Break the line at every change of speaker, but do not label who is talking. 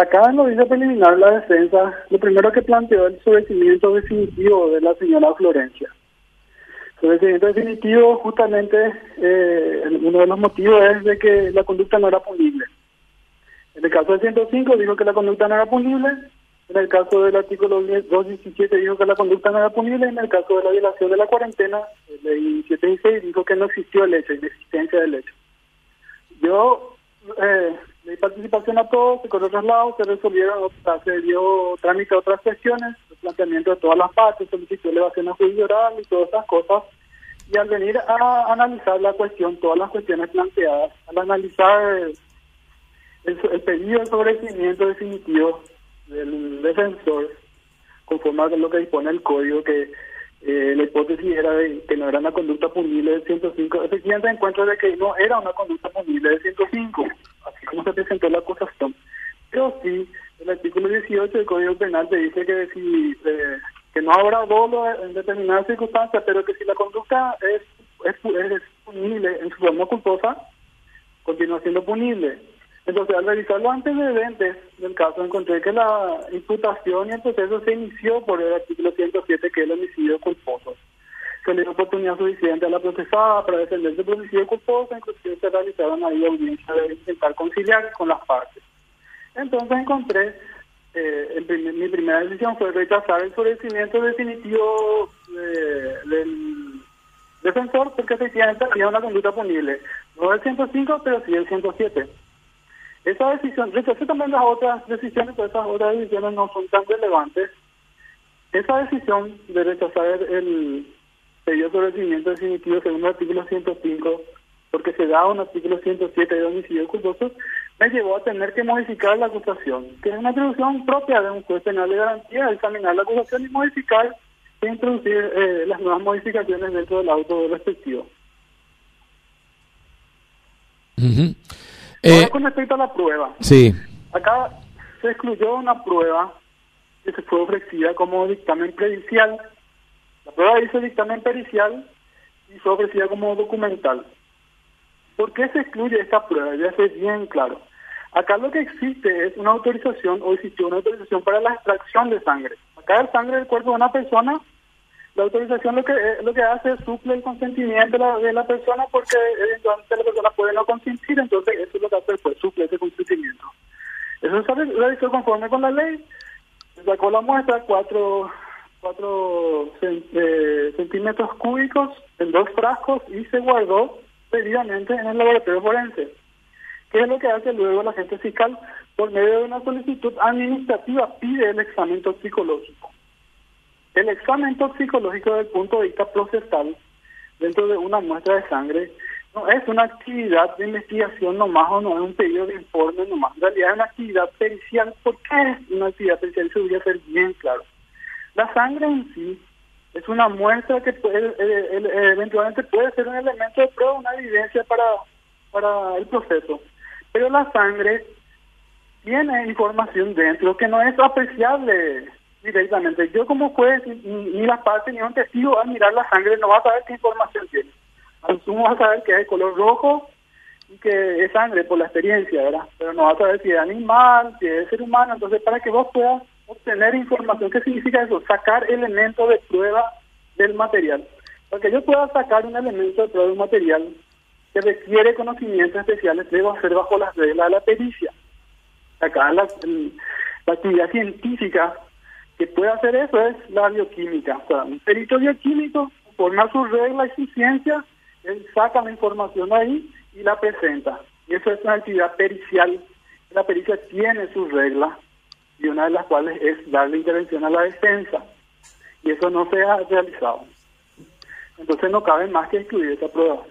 Acá en lo dice preliminar la defensa, lo primero que planteó el sobrecimiento definitivo de la señora Florencia. Sobrecimiento definitivo, justamente, eh, uno de los motivos es de que la conducta no era punible. En el caso del 105 dijo que la conducta no era punible, en el caso del artículo 217 dijo que la conducta no era punible, en el caso de la violación de la cuarentena, ley 76 dijo que no existió el hecho, inexistencia del hecho. Yo eh, de participación a todos, se corrió traslado, se resolvieron, se dio trámite a otras cuestiones, el planteamiento de todas las partes, solicitó elevación a juicio oral y todas esas cosas. Y al venir a analizar la cuestión, todas las cuestiones planteadas, al analizar el, pedido de sobrecimiento definitivo del defensor, conforme a lo que dispone el código, que eh, la hipótesis era de que no era una conducta punible del 105. Efectivamente, encuentro de que no era una conducta punible del 105, así como se presentó la acusación. Pero sí, el artículo 18 del Código Penal te dice que si eh, que no habrá dolo en determinadas circunstancias, pero que si la conducta es, es, es punible en su forma culposa, continúa siendo punible. Entonces, al revisar los antecedentes del caso, encontré que la imputación y el proceso se inició por el artículo 107, que es el homicidio culposo. Se le dio oportunidad suficiente a la procesada para defenderse del homicidio culposo, inclusive se realizaron ahí audiencias de intentar conciliar con las partes. Entonces encontré, eh, mi primera decisión fue rechazar el sobrecimiento definitivo del defensor, porque efectivamente había una conducta punible, no el 105, pero sí el 107. Esa decisión, rechacé también las otras decisiones, pero esas otras decisiones no son tan relevantes. Esa decisión de rechazar el pedido de recibimiento definitivo según el artículo 105, porque se da un artículo 107 de homicidio culposo, me llevó a tener que modificar la acusación, que es una atribución propia de un juez penal de garantía, examinar la acusación y modificar e introducir eh, las nuevas modificaciones dentro del auto respectivo. Eh, con respecto a la prueba.
Sí.
Acá se excluyó una prueba que se fue ofrecida como dictamen pericial. La prueba dice dictamen pericial y fue ofrecida como documental. ¿Por qué se excluye esta prueba? Ya sé bien claro. Acá lo que existe es una autorización o existió una autorización para la extracción de sangre. Acá el sangre del cuerpo de una persona la autorización lo que eh, lo que hace es suple el consentimiento de la, persona porque eventualmente la persona puede no consentir, entonces eso es lo que hace pues suple ese consentimiento. Eso se realizó conforme con la ley, sacó la muestra cuatro, cuatro eh, centímetros cúbicos en dos frascos y se guardó debidamente en el laboratorio forense. ¿Qué es lo que hace luego la gente fiscal? Por medio de una solicitud administrativa pide el examen toxicológico. El examen toxicológico desde el punto de vista procesal dentro de una muestra de sangre no es una actividad de investigación nomás o no es un pedido de informe nomás. En realidad es una actividad pericial. ¿Por qué es una actividad pericial? Eso debería ser bien claro. La sangre en sí es una muestra que puede, eventualmente puede ser un elemento de prueba, una evidencia para, para el proceso. Pero la sangre tiene información dentro que no es apreciable directamente. Yo como juez, ni, la parte ni un testigo al mirar la sangre no va a saber qué información tiene. Al sumo va a saber que es de color rojo y que es sangre por la experiencia, ¿verdad? Pero no va a saber si es animal, si es ser humano. Entonces, para que vos puedas obtener información, ¿qué significa eso? Sacar elementos de prueba del material. Para que yo pueda sacar un elemento de prueba de un material que requiere conocimientos especiales, debo hacer bajo las reglas de la pericia. Acá la actividad científica que puede hacer eso es la bioquímica. O sea, un perito bioquímico forma sus reglas y su ciencia, él saca la información ahí y la presenta. Y eso es una actividad pericial. La pericia tiene sus reglas y una de las cuales es darle intervención a la defensa. Y eso no se ha realizado. Entonces no cabe más que excluir esa prueba.